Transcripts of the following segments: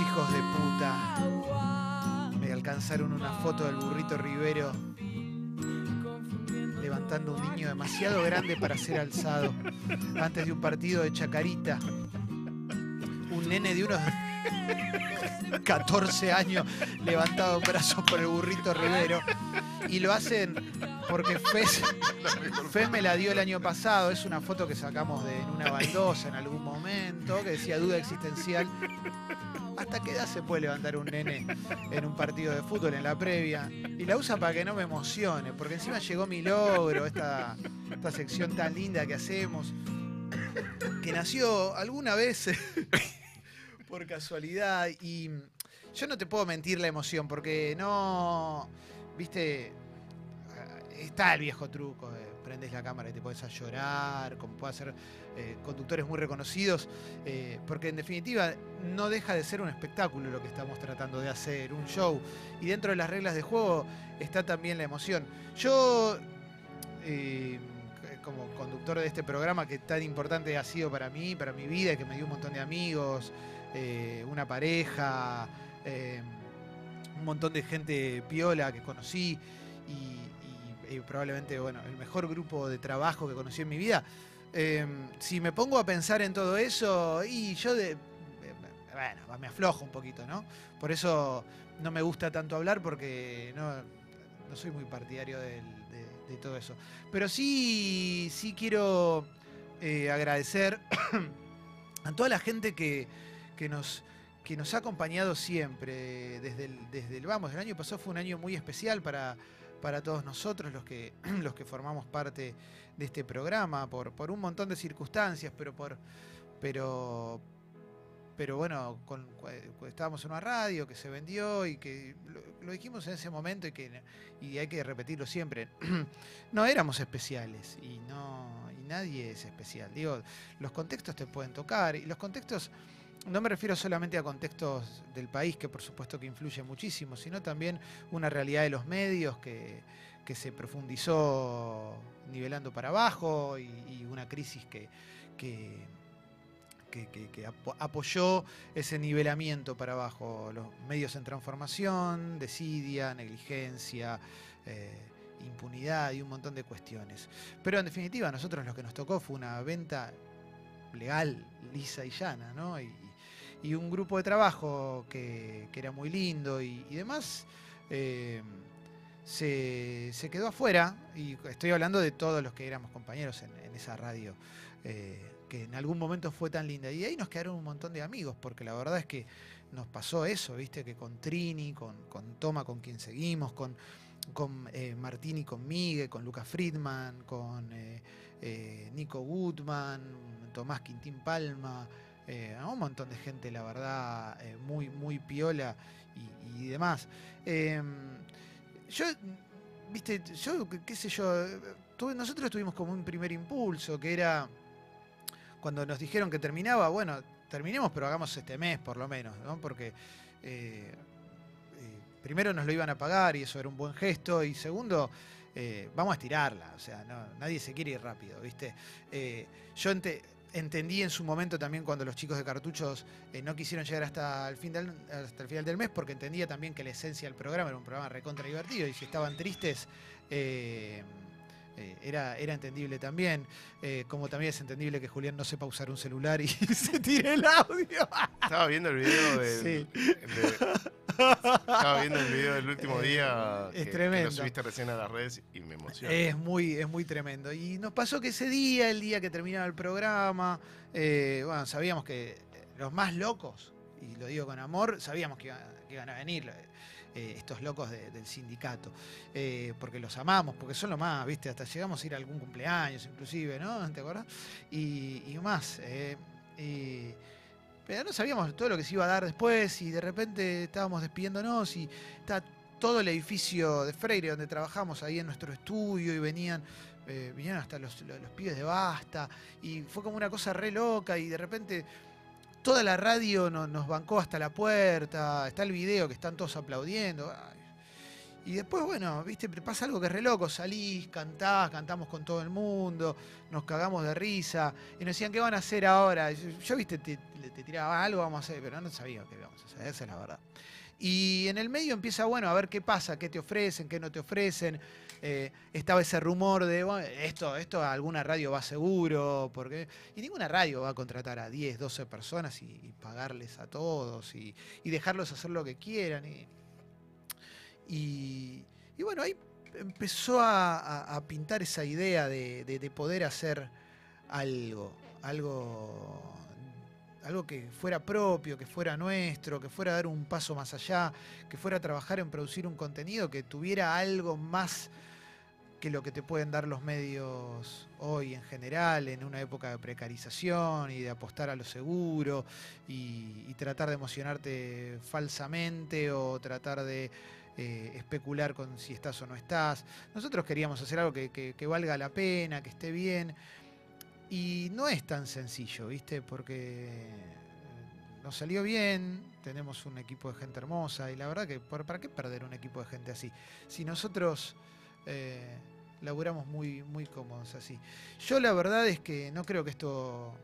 Hijos de puta me alcanzaron una foto del burrito Rivero levantando un niño demasiado grande para ser alzado antes de un partido de Chacarita. Un nene de unos 14 años levantado en brazos por el burrito Rivero. Y lo hacen porque Fez, Fez me la dio el año pasado. Es una foto que sacamos de en una baldosa en algún momento que decía duda existencial. ¿Hasta qué edad se puede levantar un nene en un partido de fútbol en la previa? Y la usa para que no me emocione, porque encima llegó mi logro, esta, esta sección tan linda que hacemos, que nació alguna vez por casualidad. Y yo no te puedo mentir la emoción, porque no, viste, está el viejo truco, de prendes la cámara y te puedes a llorar, como puede hacer eh, conductores muy reconocidos, eh, porque en definitiva no deja de ser un espectáculo lo que estamos tratando de hacer, un show, y dentro de las reglas de juego está también la emoción. Yo, eh, como conductor de este programa que tan importante ha sido para mí, para mi vida, que me dio un montón de amigos, una pareja, un montón de gente piola que conocí, y probablemente bueno, el mejor grupo de trabajo que conocí en mi vida. Em, si me pongo a pensar en todo eso, y yo bueno, me aflojo un poquito, ¿no? Por eso no me gusta tanto hablar porque no, soy muy partidario de, todo eso. Pero sí, sí quiero eh, agradecer a toda la gente que, nos, que nos ha acompañado siempre desde desde el vamos. El año pasado fue un año muy especial para, para todos nosotros, los que, los que formamos parte de este programa, por, por un montón de circunstancias, pero por. Pero, pero bueno, estábamos en una radio que se vendió y que lo, dijimos en ese momento y que y hay que repetirlo siempre. no éramos especiales y no y nadie es especial. Digo, los contextos te pueden tocar y los contextos no me refiero solamente a contextos del país, que por supuesto que influye muchísimo, sino también una realidad de los medios que, se profundizó nivelando para abajo y, una crisis que, que, apoyó ese nivelamiento para abajo. Los medios en transformación, desidia, negligencia. Eh, impunidad y un montón de cuestiones. Pero en definitiva, a nosotros lo que nos tocó fue una venta legal, lisa y llana, ¿no? Un grupo de trabajo que, era muy lindo y, demás, eh, se, quedó afuera, y estoy hablando de todos los que éramos compañeros en, esa radio, eh, que en algún momento fue tan linda. Y ahí nos quedaron un montón de amigos, porque la verdad es que nos pasó eso, ¿viste? Que con Trini, con, Toma, con quien seguimos, con, con eh, Martini, con Miguel, con Lucas Friedman, con Nico Goodman, Tomás Quintín Palma, eh, un montón de gente, la verdad, eh, muy, muy piola y, demás. Em, yo, viste, yo, qué sé yo, nosotros tuvimos como un primer impulso, que era cuando nos dijeron que terminaba, bueno, terminemos, pero hagamos este mes por lo menos, ¿no? Porque eh, primero nos lo iban a pagar y eso era un buen gesto, y segundo, vamos a estirarla, o sea, nadie se quiere ir rápido, ¿viste? yo ente, entendí en su momento también cuando los chicos de cartuchos eh, no quisieron llegar hasta el, fin del, hasta el final del mes, porque entendía también que la esencia del programa era un programa recontra divertido y si estaban tristes. Eh, eh, era, era entendible también, como también es entendible que Julián no sepa usar un celular y se tire el audio. Estaba viendo el video de, estaba viendo el video del último día es tremendo. lo subiste recién a las redes y me emociona. Es muy, es muy tremendo. Y nos pasó que ese día, el día que terminaba el programa, eh, bueno, sabíamos que los más locos, y lo digo con amor, sabíamos que, iban, a venir. Eh, estos locos del sindicato, eh, porque los amamos, porque son lo más, ¿viste? Hasta llegamos a ir a algún cumpleaños, inclusive, ¿no? ¿Te acuerdas? Y, y más. Pero no sabíamos todo lo que se iba a dar después y de repente estábamos despidiéndonos y está todo el edificio de Freire donde trabajamos ahí en nuestro estudio y venían, eh, vinieron hasta los, los, pibes de Basta y fue como una cosa re loca y de repente toda la radio nos bancó hasta la puerta, está el video que están todos aplaudiendo. Y después, bueno, viste, pasa algo que es re loco, salís, cantás, cantamos con todo el mundo, nos cagamos de risa, y nos decían, ¿qué van a hacer ahora? Yo, viste, te, tiraba algo, vamos a hacer, pero no sabía qué íbamos a hacer, esa es la verdad. Y en el medio empieza, bueno, a ver qué pasa, qué te ofrecen, qué no te ofrecen. Eh, estaba ese rumor de, esto, esto a alguna radio va seguro, porque... Y ninguna radio va a contratar a 10, 12 personas y, pagarles a todos y, dejarlos hacer lo que quieran. Bueno, ahí empezó a, pintar esa idea de, poder hacer algo, algo, algo que fuera propio, que fuera nuestro, que fuera dar un paso más allá, que fuera trabajar en producir un contenido que tuviera algo más que lo que te pueden dar los medios hoy en general, en una época de precarización y de apostar a lo seguro y tratar de emocionarte falsamente o tratar de eh, especular con si estás o no estás. Nosotros queríamos hacer algo que, valga la pena, que esté bien. Y no es tan sencillo, ¿viste? Porque nos salió bien, tenemos un equipo de gente hermosa y la verdad que ¿para qué perder un equipo de gente así? Si nosotros eh, laburamos muy, muy cómodos así. Yo la verdad es que no creo que esto,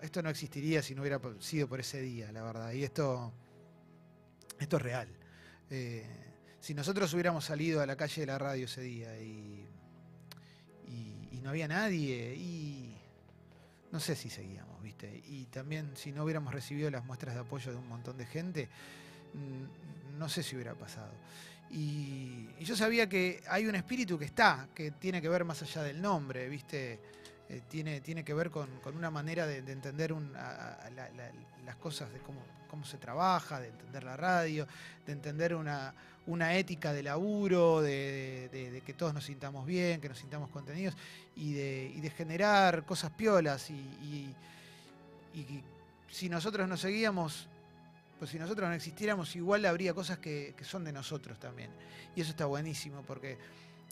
esto no existiría si no hubiera sido por ese día, la verdad. Y esto, esto es real. Eh, si nosotros hubiéramos salido a la calle de la radio ese día y, no había nadie, y no sé si seguíamos, ¿viste? Y también si no hubiéramos recibido las muestras de apoyo de un montón de gente, mm, no sé si hubiera pasado. Y, yo sabía que hay un espíritu que está, que tiene que ver más allá del nombre, ¿viste? Eh, tiene, tiene que ver con, una manera de, entender las cosas, de cómo, cómo se trabaja, de entender la radio, de entender una, una ética de laburo, de, que todos nos sintamos bien, que nos sintamos contenidos y de, generar cosas piolas. Y, si nosotros no seguíamos, pues si nosotros no existiéramos, igual habría cosas que son de nosotros también. Y eso está buenísimo porque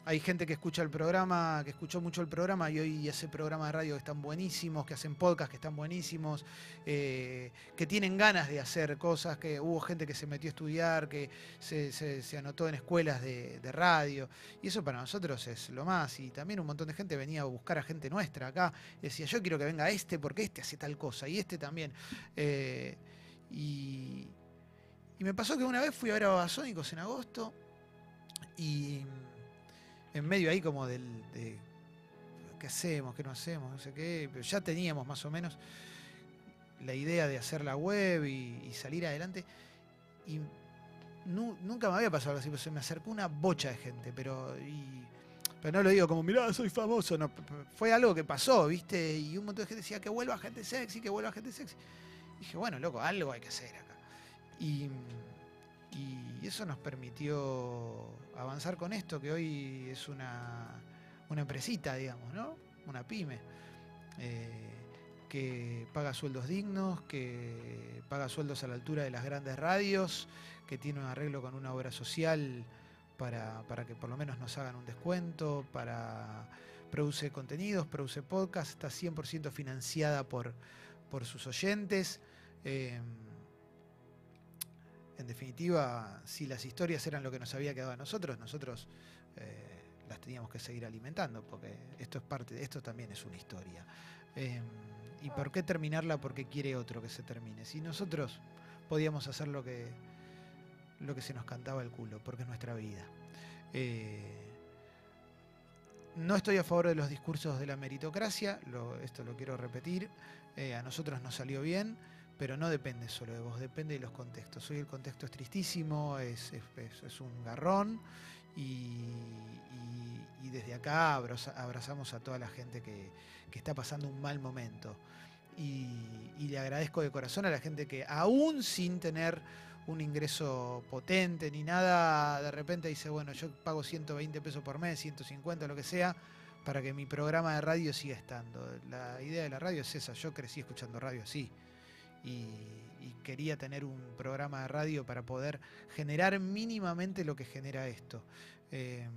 hay gente que escucha el programa, que escuchó mucho el programa y hoy hace programas de radio que están buenísimos, que hacen podcasts que están buenísimos, eh, que tienen ganas de hacer cosas, que hubo gente que se metió a estudiar, que se, anotó en escuelas de, radio. Y eso para nosotros es lo más. Y también un montón de gente venía a buscar a gente nuestra acá. Decía, yo quiero que venga este porque este hace tal cosa y este también. Eh, y, y me pasó que una vez fui a ver a Babasónicos en agosto y en medio ahí como del de qué hacemos, qué no hacemos, no sé qué, pero ya teníamos más o menos la idea de hacer la web y, salir adelante. Y nunca me había pasado algo así, pues se me acercó una bocha de gente, pero, pero no lo digo como, mirá, soy famoso, no, fue algo que pasó, ¿viste? Y un montón de gente decía que vuelva gente sexy, que vuelva gente sexy. Y dije, bueno, loco, algo hay que hacer acá. Y y eso nos permitió avanzar con esto, que hoy es una, una empresita, digamos, ¿no? Una pyme. Eh, que paga sueldos dignos, que paga sueldos a la altura de las grandes radios, que tiene un arreglo con una obra social para, que por lo menos nos hagan un descuento, para produce contenidos, produce podcast, está 100% financiada por, por sus oyentes. Eh, en definitiva, si las historias eran lo que nos había quedado a nosotros, nosotros eh, las teníamos que seguir alimentando, porque esto es parte esto también es una historia. Em, ¿Y por qué terminarla porque quiere otro que se termine? Si nosotros podíamos hacer lo que, lo que se nos cantaba el culo, porque es nuestra vida. Eh, no estoy a favor de los discursos de la meritocracia, esto lo quiero repetir, eh, a nosotros nos salió bien pero no depende solo de vos, depende de los contextos. Hoy el contexto es tristísimo, es, un garrón y, desde acá abrazamos a toda la gente que, está pasando un mal momento. Y, le agradezco de corazón a la gente que aún sin tener un ingreso potente ni nada, de repente dice, bueno, yo pago 120 pesos por mes, 150, lo que sea, para que mi programa de radio siga estando. La idea de la radio es esa, yo crecí escuchando radio así y, quería tener un programa de radio para poder generar mínimamente lo que genera esto. Em,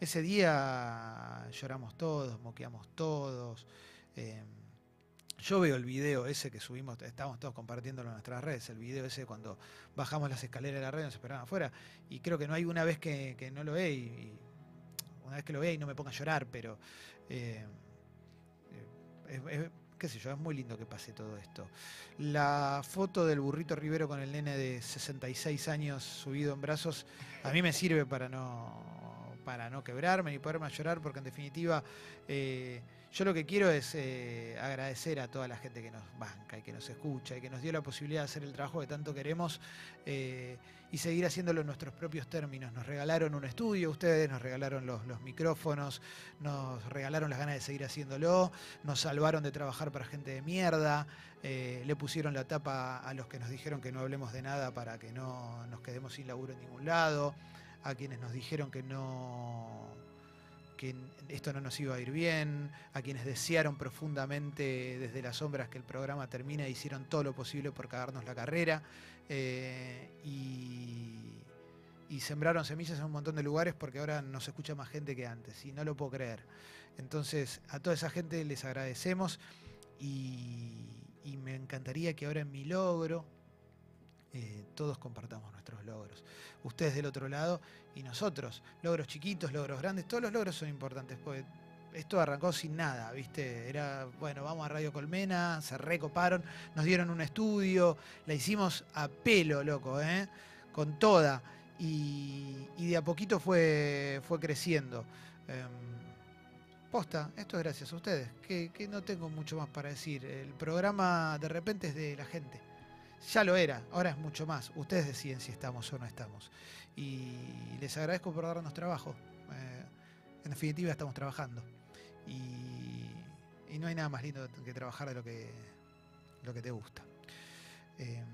ese día lloramos todos, moqueamos todos. Em, Yo veo el video ese que subimos, estamos todos compartiéndolo en nuestras redes, el video ese cuando bajamos las escaleras de la red, nos esperaban afuera, y creo que no hay una vez que, no lo ve, y, una vez que lo vea y no me ponga a llorar, pero eh, es, qué sé yo, es muy lindo que pase todo esto. La foto del burrito Rivero con el nene de 66 años subido en brazos, a mí me sirve para no, para no quebrarme ni poderme llorar, porque en definitiva... Eh, yo lo que quiero es eh, agradecer a toda la gente que nos banca y que nos escucha y que nos dio la posibilidad de hacer el trabajo que tanto queremos eh, y seguir haciéndolo en nuestros propios términos. Nos regalaron un estudio, ustedes nos regalaron los, micrófonos, nos regalaron las ganas de seguir haciéndolo, nos salvaron de trabajar para gente de mierda, eh, le pusieron la tapa a los que nos dijeron que no hablemos de nada para que no nos quedemos sin laburo en ningún lado, a quienes nos dijeron que no que esto no nos iba a ir bien, a quienes desearon profundamente desde las sombras que el programa termine, hicieron todo lo posible por cagarnos la carrera eh, y, sembraron semillas en un montón de lugares porque ahora nos escucha más gente que antes y no lo puedo creer. Entonces a toda esa gente les agradecemos y, y me encantaría que ahora en mi logro, eh, todos compartamos nuestros logros. Ustedes del otro lado y nosotros. Logros chiquitos, logros grandes, todos los logros son importantes. Porque esto arrancó sin nada, ¿viste? Era, bueno, vamos a Radio Colmena, se recoparon, nos dieron un estudio, la hicimos a pelo, loco, ¿eh? Con toda. Y, de a poquito fue, fue creciendo. Em, posta, esto es gracias a ustedes, que no tengo mucho más para decir. El programa de repente es de la gente. Ya lo era, ahora es mucho más. Ustedes deciden si estamos o no estamos. Y les agradezco por darnos trabajo. Eh, en definitiva, estamos trabajando. Y, no hay nada más lindo que trabajar de lo que, lo que te gusta. Eh,